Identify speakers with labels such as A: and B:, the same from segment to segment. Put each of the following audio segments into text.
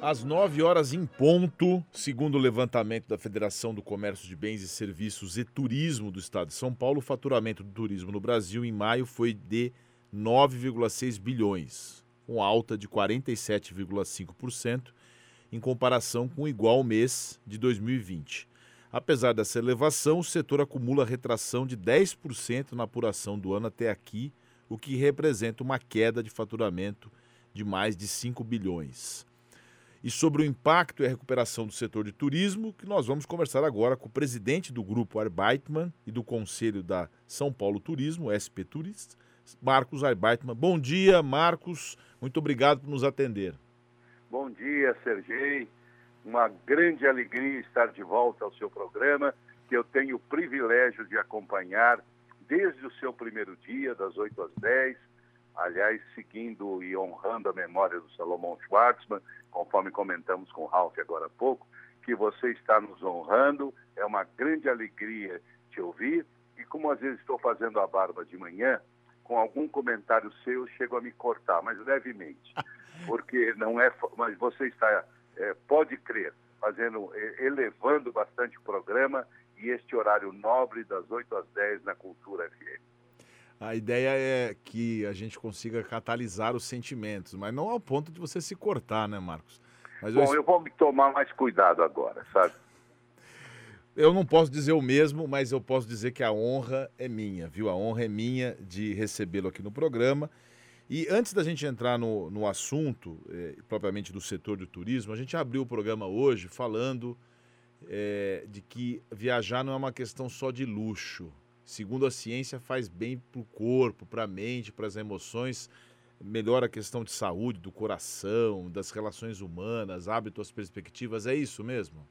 A: Às 9 horas em ponto, segundo o levantamento da Federação do Comércio de Bens e Serviços e Turismo do Estado de São Paulo, o faturamento do turismo no Brasil em maio foi de 9,6 bilhões, com alta de 47,5% em comparação com o igual mês de 2020. Apesar dessa elevação, o setor acumula retração de 10% na apuração do ano até aqui, o que representa uma queda de faturamento de mais de 5 bilhões. E sobre o impacto e a recuperação do setor de turismo, que nós vamos conversar agora com o presidente do grupo Arbeitman e do Conselho da São Paulo Turismo, SP Turistas, Marcos Arbeitman. Bom dia, Marcos. Muito obrigado por nos atender.
B: Bom dia, Sergei. Uma grande alegria estar de volta ao seu programa, que eu tenho o privilégio de acompanhar desde o seu primeiro dia, das 8 às 10, aliás, seguindo e honrando a memória do Salomão Schwartzman, conforme comentamos com o Ralph agora há pouco, que você está nos honrando, é uma grande alegria te ouvir, e como às vezes estou fazendo a barba de manhã, com algum comentário seu, eu chego a me cortar, mas levemente, porque não é, mas você está, é, pode crer, fazendo, elevando bastante o programa e este horário nobre das 8 às 10 na Cultura FM.
A: A ideia é que a gente consiga catalisar os sentimentos, mas não ao ponto de você se cortar, né, Marcos?
B: Mas Bom, eu... eu vou me tomar mais cuidado agora, sabe?
A: Eu não posso dizer o mesmo, mas eu posso dizer que a honra é minha, viu? A honra é minha de recebê-lo aqui no programa. E antes da gente entrar no, no assunto, eh, propriamente do setor do turismo, a gente abriu o programa hoje falando eh, de que viajar não é uma questão só de luxo segundo a ciência, faz bem para o corpo, para a mente, para as emoções, melhora a questão de saúde, do coração, das relações humanas, hábitos, perspectivas. É isso mesmo?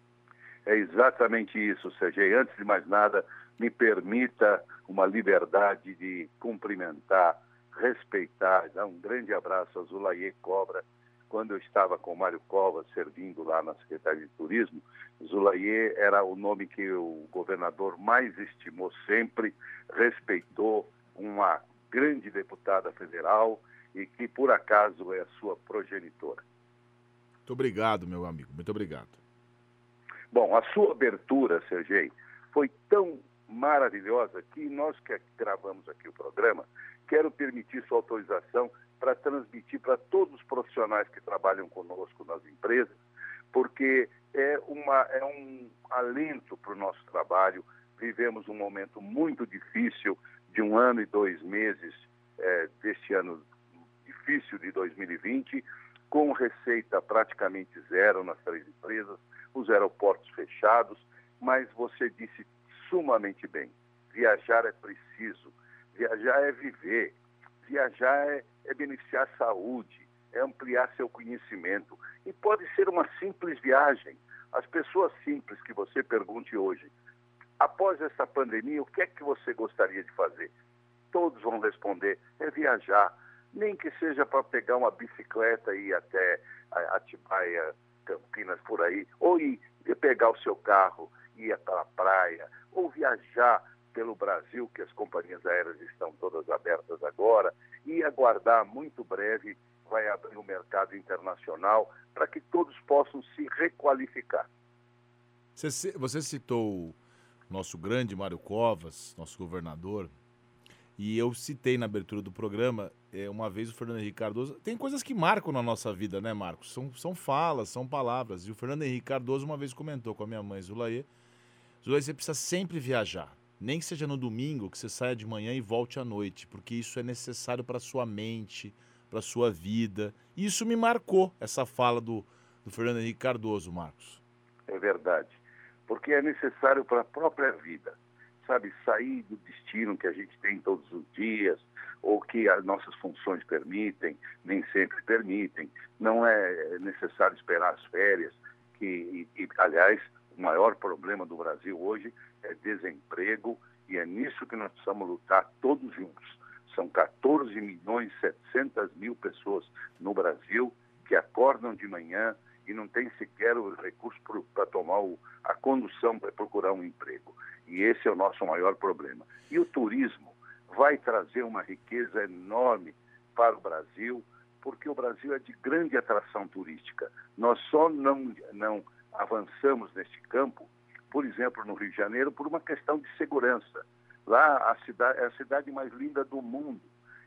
B: É exatamente isso, Sergei. Antes de mais nada, me permita uma liberdade de cumprimentar, respeitar, dar um grande abraço a Zulaie Cobra, quando eu estava com o Mário Covas servindo lá na Secretaria de Turismo, Zulaie era o nome que o governador mais estimou sempre, respeitou, uma grande deputada federal e que por acaso é a sua progenitora.
A: Muito obrigado, meu amigo, muito obrigado.
B: Bom, a sua abertura, Sergei, foi tão maravilhosa que nós que gravamos aqui o programa, quero permitir sua autorização para transmitir para todos os profissionais que trabalham conosco nas empresas, porque é, uma, é um alento para o nosso trabalho. Vivemos um momento muito difícil de um ano e dois meses é, deste ano difícil de 2020, com receita praticamente zero nas três empresas, os aeroportos fechados, mas você disse sumamente bem: viajar é preciso, viajar é viver, viajar é é beneficiar a saúde, é ampliar seu conhecimento. E pode ser uma simples viagem. As pessoas simples que você pergunte hoje, após essa pandemia, o que é que você gostaria de fazer? Todos vão responder: é viajar. Nem que seja para pegar uma bicicleta e ir até Atibaia, Campinas, por aí, ou ir pegar o seu carro e ir para a praia, ou viajar pelo Brasil, que as companhias aéreas estão todas abertas agora, e aguardar muito breve vai abrir o um mercado internacional para que todos possam se requalificar.
A: Você, citou nosso grande Mário Covas, nosso governador, e eu citei na abertura do programa, é, uma vez o Fernando Henrique Cardoso. Tem coisas que marcam na nossa vida, né, Marcos? São, são falas, são palavras. E o Fernando Henrique Cardoso uma vez comentou com a minha mãe, Zulaê: Zulaê, você precisa sempre viajar. Nem que seja no domingo, que você saia de manhã e volte à noite, porque isso é necessário para sua mente, para sua vida. E isso me marcou, essa fala do, do Fernando Henrique Cardoso, Marcos.
B: É verdade, porque é necessário para a própria vida, sabe? Sair do destino que a gente tem todos os dias, ou que as nossas funções permitem, nem sempre permitem. Não é necessário esperar as férias, que, e, e aliás, o maior problema do Brasil hoje é desemprego e é nisso que nós precisamos lutar todos juntos. São 14 milhões e 700 mil pessoas no Brasil que acordam de manhã e não tem sequer o recurso para tomar o, a condução para procurar um emprego. E esse é o nosso maior problema. E o turismo vai trazer uma riqueza enorme para o Brasil, porque o Brasil é de grande atração turística. Nós só não, não avançamos neste campo, por exemplo, no Rio de Janeiro, por uma questão de segurança. Lá a cidade, é a cidade mais linda do mundo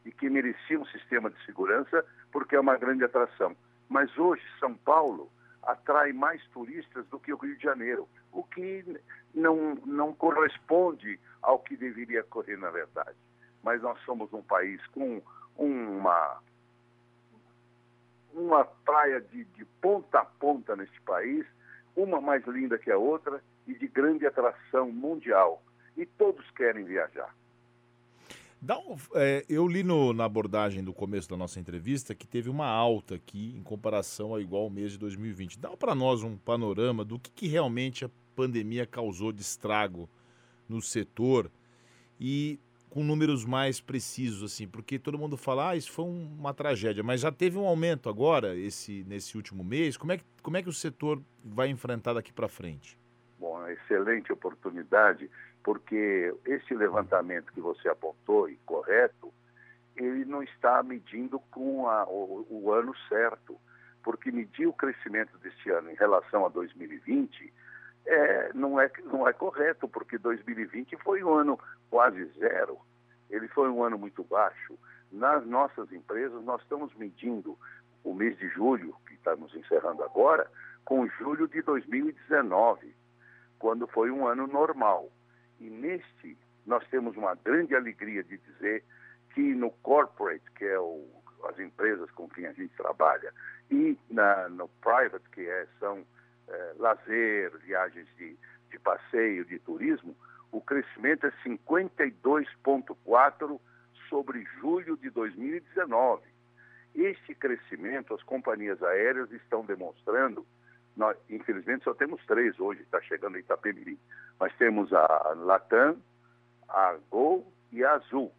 B: e que merecia um sistema de segurança porque é uma grande atração. Mas hoje São Paulo atrai mais turistas do que o Rio de Janeiro, o que não, não corresponde ao que deveria ocorrer na verdade. Mas nós somos um país com uma, uma praia de, de ponta a ponta neste país, uma mais linda que a outra e de grande atração mundial. E todos querem viajar.
A: Um, é, eu li no, na abordagem do começo da nossa entrevista que teve uma alta aqui em comparação ao igual mês de 2020. Dá para nós um panorama do que, que, realmente a pandemia causou de estrago no setor e com números mais precisos, assim, porque todo mundo fala, ah, isso foi uma tragédia, mas já teve um aumento agora, esse, nesse último mês. Como é que, como é que o setor vai enfrentar daqui para frente?
B: Bom, excelente oportunidade porque esse levantamento que você apontou, e correto, ele não está medindo com a, o, o, ano certo, porque medir o crescimento deste ano em relação a 2020 é, não, é, não é correto, porque 2020 foi um ano quase zero, ele foi um ano muito baixo. Nas nossas empresas, nós estamos medindo o mês de julho, que estamos encerrando agora, com julho de 2019, quando foi um ano normal. E neste, nós temos uma grande alegria de dizer que no corporate, que é o, as empresas com quem a gente trabalha, e na, no private, que é, são é, lazer, viagens de, de passeio, de turismo, o crescimento é 52,4% sobre julho de 2019. Este crescimento, as companhias aéreas estão demonstrando nós, infelizmente, só temos três hoje, está chegando em Itapemirim. Mas temos a Latam, a Gol e a Azul.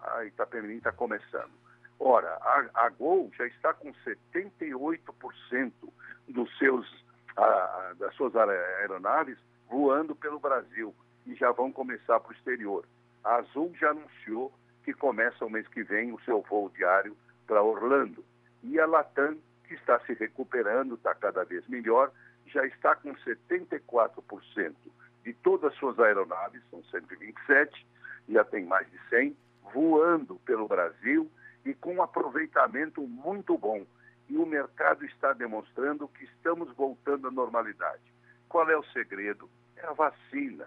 B: A Itapemirim está começando. Ora, a, a Gol já está com 78% dos seus, a, das suas aeronaves voando pelo Brasil e já vão começar para o exterior. A Azul já anunciou que começa o mês que vem o seu voo diário para Orlando. E a Latam está se recuperando, está cada vez melhor, já está com 74% de todas as suas aeronaves, são 127, já tem mais de 100, voando pelo Brasil e com um aproveitamento muito bom. E o mercado está demonstrando que estamos voltando à normalidade. Qual é o segredo? É a vacina.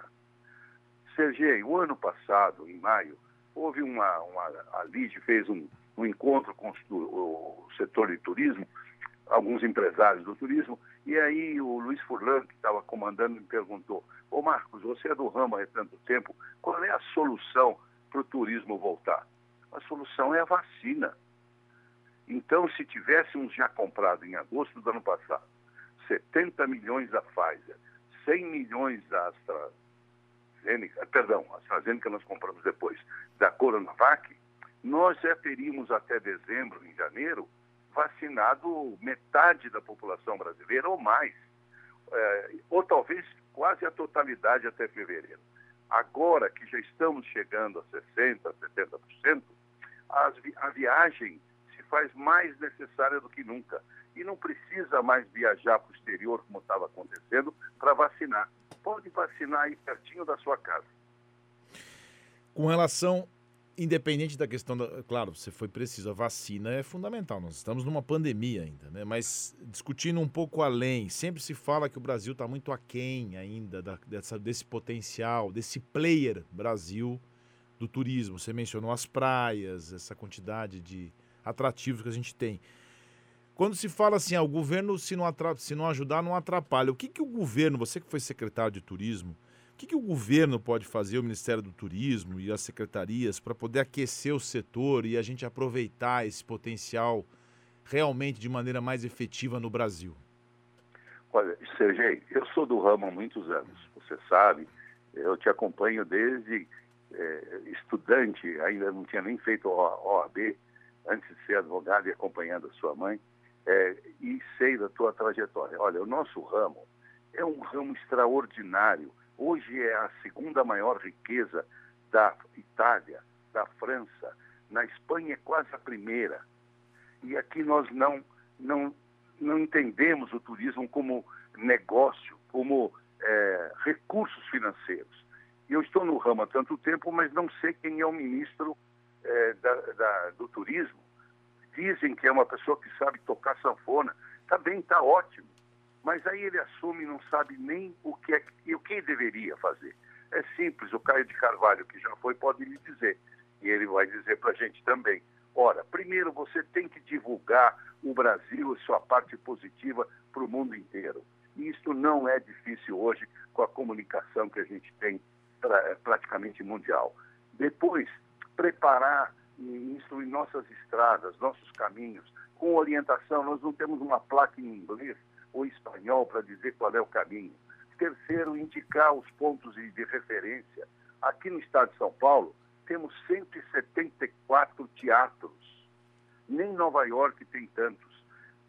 B: Sergei, o ano passado, em maio, houve uma. uma a LID fez um, um encontro com o, o setor de turismo alguns empresários do turismo, e aí o Luiz Furlan, que estava comandando, me perguntou: Ô Marcos, você é do ramo há tanto tempo, qual é a solução para o turismo voltar? A solução é a vacina. Então, se tivéssemos já comprado em agosto do ano passado 70 milhões da Pfizer, 100 milhões da AstraZeneca, perdão, a AstraZeneca nós compramos depois, da Coronavac, nós já teríamos até dezembro, em janeiro, vacinado metade da população brasileira ou mais, é, ou talvez quase a totalidade até fevereiro. Agora que já estamos chegando a 60%, 70%, as, a viagem se faz mais necessária do que nunca. E não precisa mais viajar para o exterior, como estava acontecendo, para vacinar. Pode vacinar aí pertinho da sua casa.
A: Com relação independente da questão da. Claro, você foi preciso, a vacina é fundamental. Nós estamos numa pandemia ainda, né? Mas discutindo um pouco além, sempre se fala que o Brasil está muito aquém ainda da, dessa, desse potencial, desse player Brasil do turismo. Você mencionou as praias, essa quantidade de atrativos que a gente tem. Quando se fala assim, ah, o governo, se não, se não ajudar, não atrapalha. O que, que o governo, você que foi secretário de turismo, o que, que o governo pode fazer, o Ministério do Turismo e as secretarias, para poder aquecer o setor e a gente aproveitar esse potencial realmente de maneira mais efetiva no Brasil?
B: Olha, Sergei, eu sou do ramo há muitos anos, você sabe, eu te acompanho desde é, estudante, ainda não tinha nem feito OAB, antes de ser advogado e acompanhando a sua mãe, é, e sei da tua trajetória. Olha, o nosso ramo é um ramo extraordinário Hoje é a segunda maior riqueza da Itália, da França. Na Espanha é quase a primeira. E aqui nós não, não, não entendemos o turismo como negócio, como é, recursos financeiros. Eu estou no ramo há tanto tempo, mas não sei quem é o ministro é, da, da, do turismo. Dizem que é uma pessoa que sabe tocar sanfona. Está bem, está ótimo. Mas aí ele assume e não sabe nem o que, é, o que deveria fazer. É simples, o Caio de Carvalho, que já foi, pode lhe dizer. E ele vai dizer para a gente também. Ora, primeiro você tem que divulgar o Brasil e sua parte positiva para o mundo inteiro. E isso não é difícil hoje com a comunicação que a gente tem pra, praticamente mundial. Depois, preparar e instruir nossas estradas, nossos caminhos, com orientação. Nós não temos uma placa em inglês espanhol para dizer qual é o caminho. Terceiro, indicar os pontos de, de referência. Aqui no estado de São Paulo, temos 174 teatros. Nem Nova York tem tantos.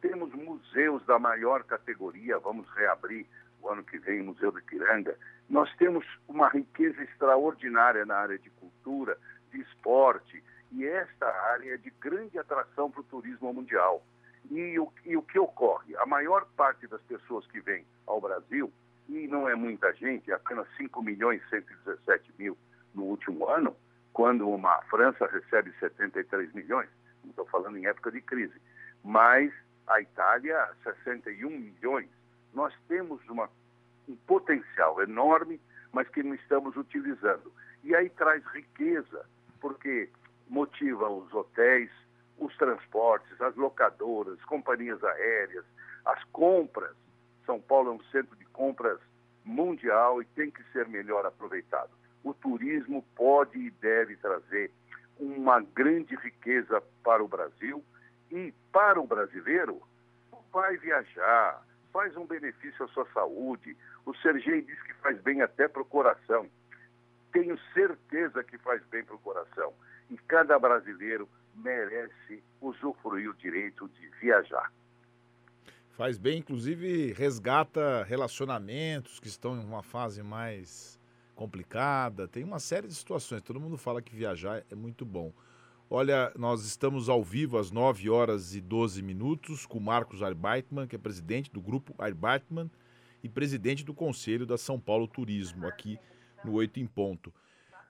B: Temos museus da maior categoria, vamos reabrir o ano que vem o Museu do Ipiranga. Nós temos uma riqueza extraordinária na área de cultura, de esporte, e esta área é de grande atração para o turismo mundial. E o, e o que ocorre? A maior parte das pessoas que vêm ao Brasil, e não é muita gente, é apenas 5 milhões e 117 mil no último ano, quando uma França recebe 73 milhões, não estou falando em época de crise, mas a Itália 61 milhões. Nós temos uma, um potencial enorme, mas que não estamos utilizando. E aí traz riqueza, porque motiva os hotéis, os transportes, as locadoras, companhias aéreas, as compras. São Paulo é um centro de compras mundial e tem que ser melhor aproveitado. O turismo pode e deve trazer uma grande riqueza para o Brasil e para o brasileiro, vai viajar, faz um benefício à sua saúde. O Sergei diz que faz bem até para o coração. Tenho certeza que faz bem para o coração. E cada brasileiro merece usufruir o direito de viajar.
A: Faz bem, inclusive resgata relacionamentos que estão em uma fase mais complicada. Tem uma série de situações. Todo mundo fala que viajar é muito bom. Olha, nós estamos ao vivo às 9 horas e 12 minutos com Marcos Arbeitman, que é presidente do grupo Arbeitman e presidente do Conselho da São Paulo Turismo, aqui no Oito em Ponto.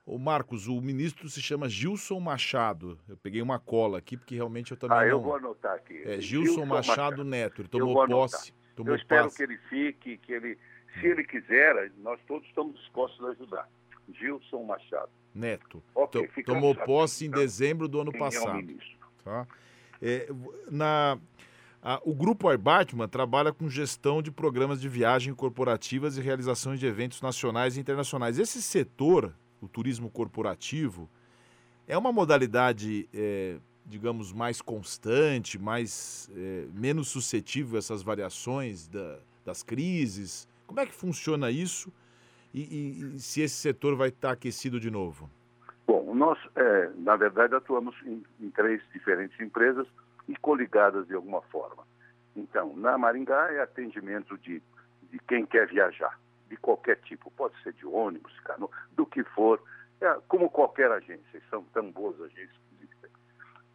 A: Ô Marcos, o ministro se chama Gilson Machado. Eu peguei uma cola aqui, porque realmente eu também
B: ah,
A: não...
B: eu vou anotar aqui.
A: É, Gilson, Gilson Machado, Machado, Neto. Ele tomou posse. Tomou
B: eu espero que ele fique, que ele... Se ele quiser, nós todos estamos dispostos a ajudar. Gilson Machado.
A: Neto. Okay, tomou posse em então, dezembro do ano passado. É tá? É, na, a, o Grupo Arbatman trabalha com gestão de programas de viagem corporativas e realizações de eventos nacionais e internacionais. Esse setor, o turismo corporativo, é uma modalidade, é, digamos, mais constante, mais é, menos suscetível a essas variações da, das crises. Como é que funciona isso? e, e, se esse setor vai estar aquecido de novo?
B: Bom, nós, é, na verdade, atuamos em, em, três diferentes empresas e coligadas de alguma forma. Então, na Maringá é atendimento de, de quem quer viajar, de qualquer tipo, pode ser de ônibus, cano, do que for, é, como qualquer agência, são tão boas agências que existem.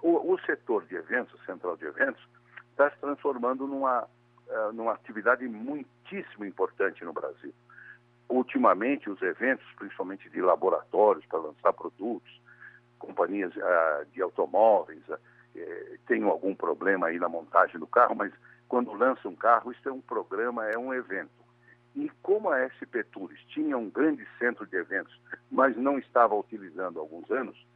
B: O, o setor de eventos, central de eventos, está se transformando numa, uh, numa atividade muitíssimo importante no Brasil ultimamente os eventos, principalmente de laboratórios para lançar produtos, companhias ah, de automóveis, ah, eh, têm algum problema aí na montagem do carro, mas quando lança um carro, isso é um programa, é um evento. E como a SP Tours tinha um grande centro de eventos, mas não estava utilizando há alguns anos,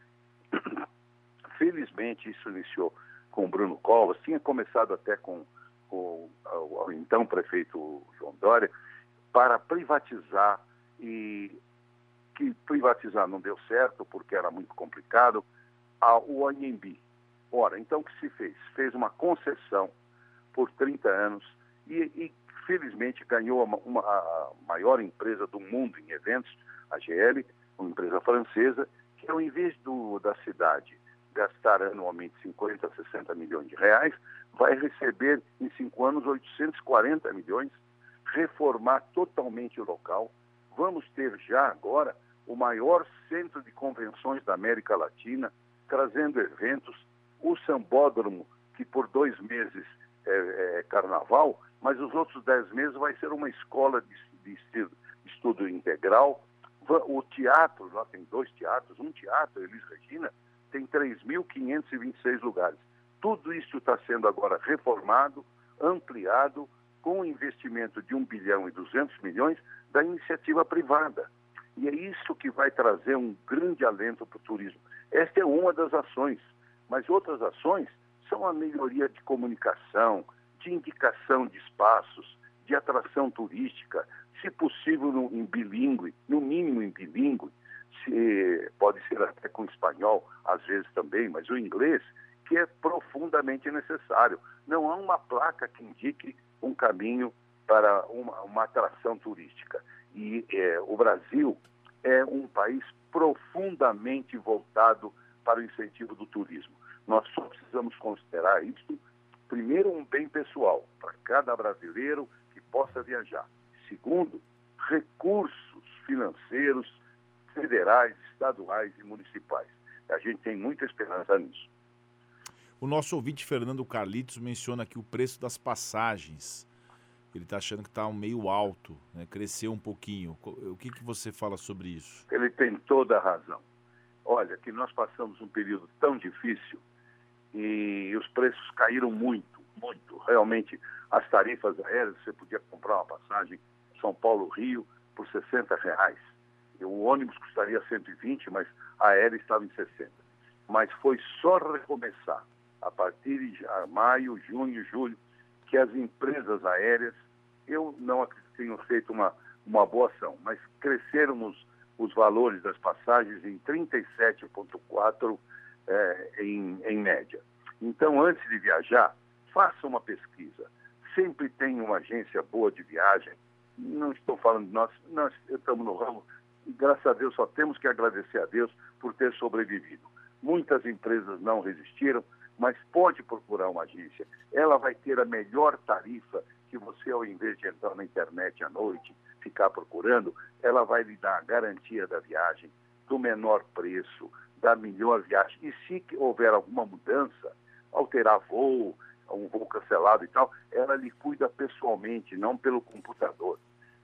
B: felizmente isso iniciou com o Bruno Covas, tinha começado até com, com o, o então prefeito João Dória, para privatizar e que privatizar não deu certo porque era muito complicado, a, o Anhembi. Ora, então o que se fez? Fez uma concessão por 30 anos e, e felizmente ganhou uma, uma, a maior empresa do mundo em eventos, a GL, uma empresa francesa, que ao invés do, da cidade gastar anualmente 50, 60 milhões de reais, vai receber em cinco anos 840 milhões reformar totalmente o local. Vamos ter já agora o maior centro de convenções da América Latina, trazendo eventos. O Sambódromo que por dois meses é, é carnaval, mas os outros dez meses vai ser uma escola de, de, estudo integral. O teatro, lá tem dois teatros, um teatro, Elis Regina, tem 3.526 lugares. Tudo isso está sendo agora reformado, ampliado, com um investimento de 1 bilhão e 200 milhões da iniciativa privada. E é isso que vai trazer um grande alento para o turismo. Esta é uma das ações, mas outras ações são a melhoria de comunicação, de indicação de espaços, de atração turística, se possível no, em bilíngue, no mínimo em bilíngue, se, pode ser até com espanhol, às vezes também, mas o inglês, que é profundamente necessário. Não há uma placa que indique um caminho para uma, uma atração turística. E é, o Brasil é um país profundamente voltado para o incentivo do turismo. Nós só precisamos considerar isso, primeiro, um bem pessoal para cada brasileiro que possa viajar. Segundo, recursos financeiros federais, estaduais e municipais. A gente tem muita esperança nisso.
A: O nosso ouvinte Fernando Carlitos menciona aqui o preço das passagens. Ele está achando que está meio alto, né? cresceu um pouquinho. O que, que você fala sobre isso?
B: Ele tem toda a razão. Olha, que nós passamos um período tão difícil e os preços caíram muito, muito. Realmente, as tarifas aéreas, você podia comprar uma passagem São Paulo-Rio por 60 reais. O ônibus custaria 120, mas a aérea estava em 60. Mas foi só recomeçar a partir de maio, junho, julho, que as empresas aéreas, eu não tenho feito uma, uma boa ação, mas cresceram os, os valores das passagens em 37,4% é, em, em média. Então, antes de viajar, faça uma pesquisa. Sempre tem uma agência boa de viagem. Não estou falando de nós, nós estamos no ramo e graças a Deus só temos que agradecer a Deus por ter sobrevivido. Muitas empresas não resistiram, mas pode procurar uma agência. Ela vai ter a melhor tarifa que você, ao invés de entrar na internet à noite, ficar procurando, ela vai lhe dar a garantia da viagem, do menor preço, da melhor viagem. E se houver alguma mudança, alterar voo, um voo cancelado e tal, ela lhe cuida pessoalmente, não pelo computador.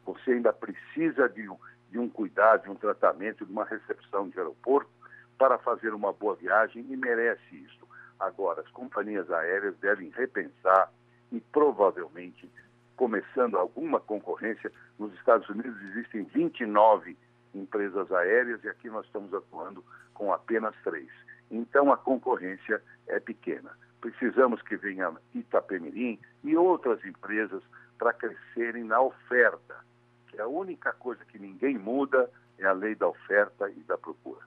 B: Você ainda precisa de um, de um cuidado, de um tratamento, de uma recepção de aeroporto para fazer uma boa viagem e merece isso. Agora, as companhias aéreas devem repensar e provavelmente, começando alguma concorrência, nos Estados Unidos existem 29 empresas aéreas e aqui nós estamos atuando com apenas três. Então a concorrência é pequena. Precisamos que venha Itapemirim e outras empresas para crescerem na oferta, que a única coisa que ninguém muda é a lei da oferta e da procura.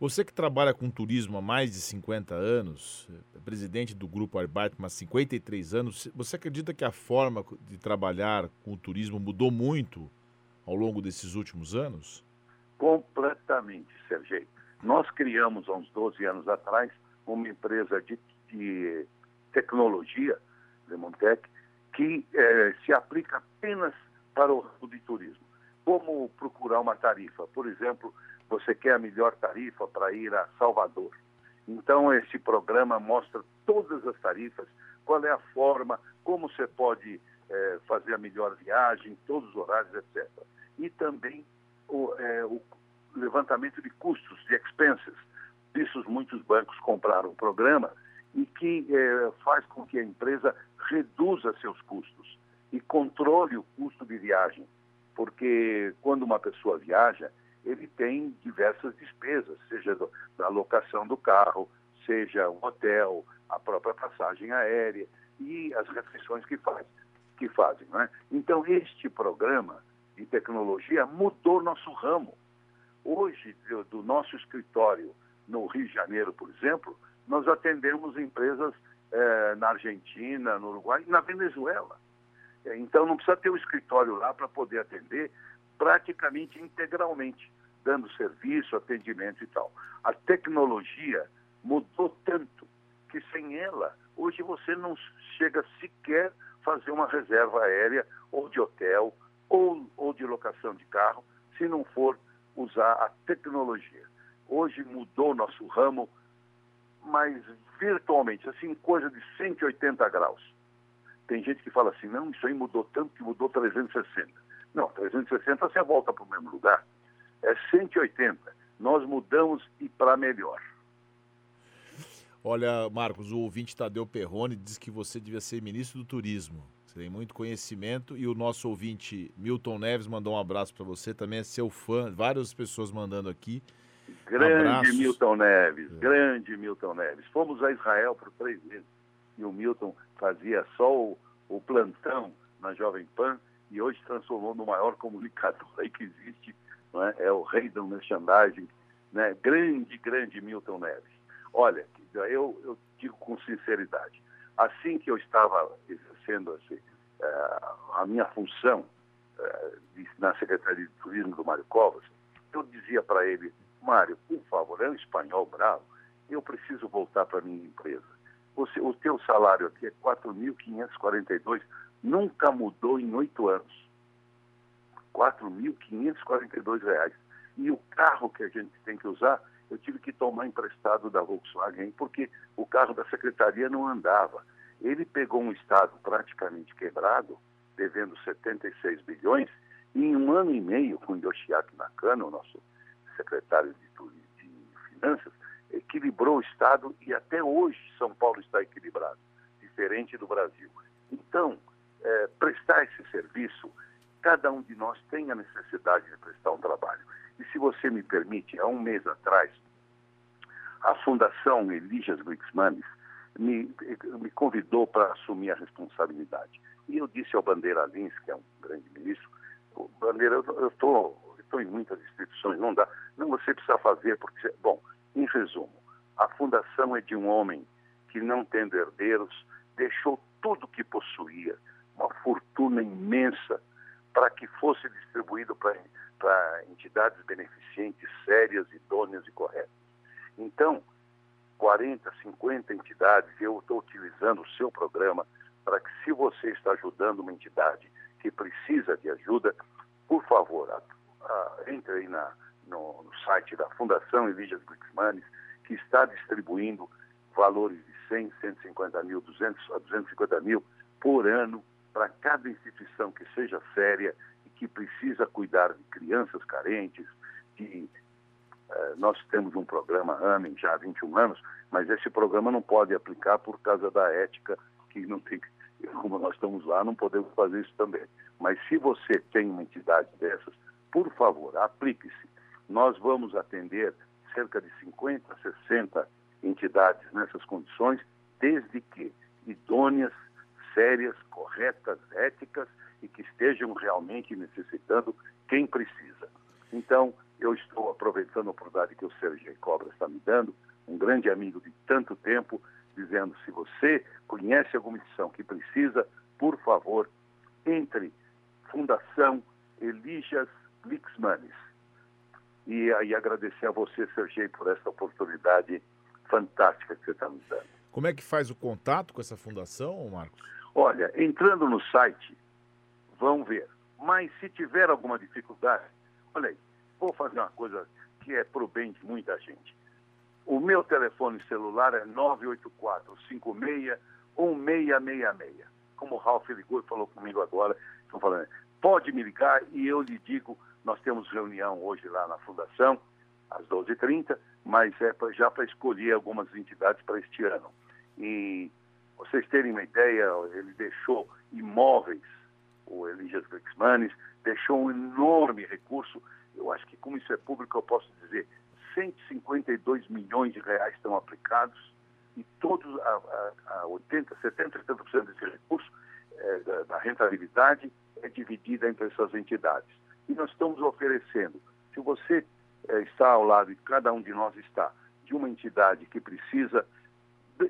A: Você que trabalha com turismo há mais de 50 anos, é presidente do Grupo Arbeit há 53 anos, você acredita que a forma de trabalhar com o turismo mudou muito ao longo desses últimos anos?
B: Completamente, Sergei. Nós criamos há uns 12 anos atrás uma empresa de, de tecnologia, Demontec, que eh, se aplica apenas para o ramo de turismo. Como procurar uma tarifa? Por exemplo, você quer a melhor tarifa para ir a Salvador. Então, esse programa mostra todas as tarifas, qual é a forma, como você pode é, fazer a melhor viagem, todos os horários, etc. E também o, é, o levantamento de custos, de expenses. Isso muitos bancos compraram o programa e que é, faz com que a empresa reduza seus custos e controle o custo de viagem. Porque quando uma pessoa viaja, ele tem diversas despesas, seja do, da locação do carro, seja o hotel, a própria passagem aérea e as refeições que, faz, que fazem. Né? Então, este programa de tecnologia mudou nosso ramo. Hoje, do, nosso escritório no Rio de Janeiro, por exemplo, nós atendemos empresas eh, na Argentina, no Uruguai e na Venezuela. Então, não precisa ter um escritório lá para poder atender praticamente integralmente, dando serviço, atendimento e tal. A tecnologia mudou tanto que sem ela, hoje você não chega sequer fazer uma reserva aérea ou de hotel ou, ou de locação de carro, se não for usar a tecnologia. Hoje mudou nosso ramo mas virtualmente, assim, coisa de 180 graus. Tem gente que fala assim, não, isso aí mudou tanto que mudou 360. Não, 360 você volta para o mesmo lugar. É 180. Nós mudamos e para melhor.
A: Olha, Marcos, o ouvinte Tadeu Perrone diz que você devia ser ministro do Turismo. Tem muito conhecimento. E o nosso ouvinte Milton Neves mandou um abraço para você, também é seu fã. Várias pessoas mandando aqui.
B: Grande Abraços. Milton Neves, é. grande Milton Neves. Fomos a Israel por três vezes e o Milton fazia só o, o plantão na Jovem Pan e hoje transformou no maior comunicador aí que existe, é? é o rei do merchandising, né? grande, grande Milton Neves. Olha, eu, eu digo com sinceridade, assim que eu estava exercendo assim, a minha função de, na Secretaria de Turismo do Mário Covas, eu dizia para ele, Mário, por favor, é um espanhol bravo, eu preciso voltar para a minha empresa. O teu salário aqui é 4.542, nunca mudou em oito anos. 4.542 reais. E o carro que a gente tem que usar, eu tive que tomar emprestado da Volkswagen, porque o carro da secretaria não andava. Ele pegou um estado praticamente quebrado, devendo 76 bilhões, e em um ano e meio, com Yoshiaki Nakano, o nosso secretário de, de Finanças, equilibrou o Estado e até hoje São Paulo está equilibrado, diferente do Brasil. Então, é, prestar esse serviço, cada um de nós tem a necessidade de prestar um trabalho. Se você me permite, há um mês atrás, a Fundação Elijas Glixmanis me, me convidou para assumir a responsabilidade. E eu disse ao Bandeira Lins, que é um grande ministro, Bandeira, eu estou em muitas instituições, não dá. Não, você precisa fazer, porque. Bom, em resumo, a fundação é de um homem que, não tendo herdeiros, deixou tudo que possuía, uma fortuna imensa, para que fosse distribuído para entidades beneficentes sérias, idôneas e corretas. Então, 40, 50 entidades, eu estou utilizando o seu programa para que, se você está ajudando uma entidade que precisa de ajuda, por favor, uh, entre aí na, no, no, site da Fundação Elias Glixmanes, que está distribuindo valores de 100, 150 mil, 200 a 250 mil por ano para cada instituição que seja séria e que precisa cuidar de crianças carentes, de uh, nós temos um programa AMEN já há 21 anos, mas esse programa não pode aplicar por causa da ética, que não tem, como nós estamos lá, não podemos fazer isso também. Mas se você tem uma entidade dessas, por favor, aplique-se. Nós vamos atender cerca de 50, 60 entidades nessas condições, desde que idôneas, sérias, corretas, éticas e que estejam realmente necessitando quem precisa. Então, eu estou aproveitando a oportunidade que o Sérgio Cobra está me dando, um grande amigo de tanto tempo, dizendo: se você conhece alguma instituição que precisa, por favor, entre Fundação Elijas Lixmanes. E aí agradecer a você, Sergei, por essa oportunidade fantástica que você está nos dando.
A: Como é que faz o contato com essa fundação, Marcos?
B: Olha, entrando no site, vão ver. Mas se tiver alguma dificuldade, olha aí, vou fazer uma coisa que é para o bem de muita gente. O meu telefone celular é 984-56-1666. Como o Ralf ligou e falou comigo agora, estão falando, pode me ligar e eu lhe digo nós temos reunião hoje lá na Fundação, às 12h30, mas é pra, já para escolher algumas entidades para este ano. E vocês terem uma ideia, ele deixou imóveis, o Elias Glixmanes, deixou um enorme recurso. Eu acho que, como isso é público, eu posso dizer 152 milhões de reais estão aplicados e todos, a, a, a 80, 70, 70% desse recurso é, da, da rentabilidade é dividida entre essas entidades e nós estamos oferecendo. Se você é, está ao lado, e cada um de nós está, de uma entidade que precisa,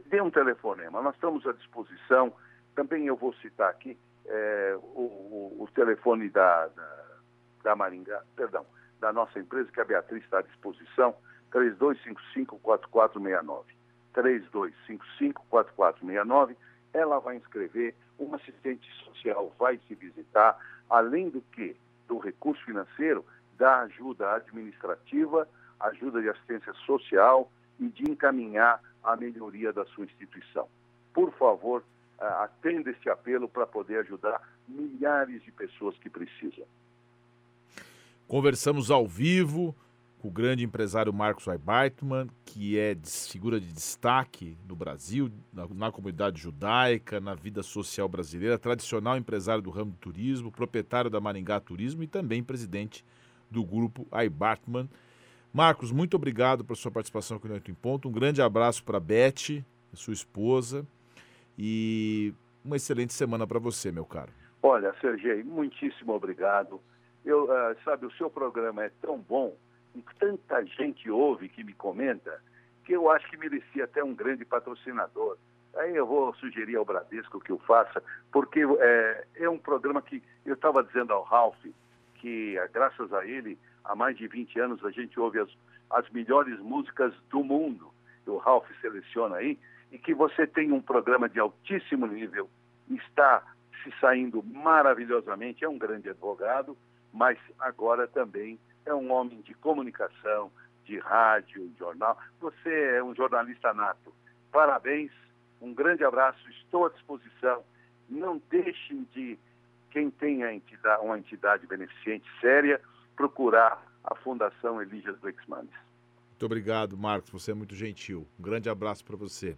B: dê um telefonema. Nós estamos à disposição. Também eu vou citar aqui é, o, o, o, telefone da, da, da Maringá, perdão, da nossa empresa, que a Beatriz está à disposição, 3255-4469. 3255-4469. Ela vai inscrever, uma assistente social vai se visitar, além do que do recurso financeiro da ajuda administrativa, ajuda de assistência social e de encaminhar a melhoria da sua instituição. Por favor, atenda este apelo para poder ajudar milhares de pessoas que precisam.
A: Conversamos ao vivo com o grande empresário Marcos Weibartmann, que é figura de destaque no Brasil, na, na, comunidade judaica, na vida social brasileira, tradicional empresário do ramo do turismo, proprietário da Maringá Turismo e também presidente do grupo Weibartmann. Marcos, muito obrigado pela sua participação aqui no Oito em Ponto. Um grande abraço para Beth, sua esposa, e uma excelente semana para você, meu caro.
B: Olha, Sergei, muitíssimo obrigado. Eu, uh, sabe, o seu programa é tão bom e tanta gente ouve que me comenta que eu acho que merecia até um grande patrocinador. Aí eu vou sugerir ao Bradesco que o faça, porque é, é um programa que eu estava dizendo ao Ralph que, graças a ele, há mais de 20 anos a gente ouve as, as melhores músicas do mundo. O Ralph seleciona aí, e que você tem um programa de altíssimo nível, está se saindo maravilhosamente, é um grande advogado, mas agora também é um homem de comunicação, de rádio, jornal. Você é um jornalista nato. Parabéns, um grande abraço, estou à disposição. Não deixem de, quem tem entidade, uma entidade beneficente séria, procurar a Fundação Elígias Brixmanes.
A: Muito obrigado, Marcos. Você é muito gentil. Um grande abraço para você.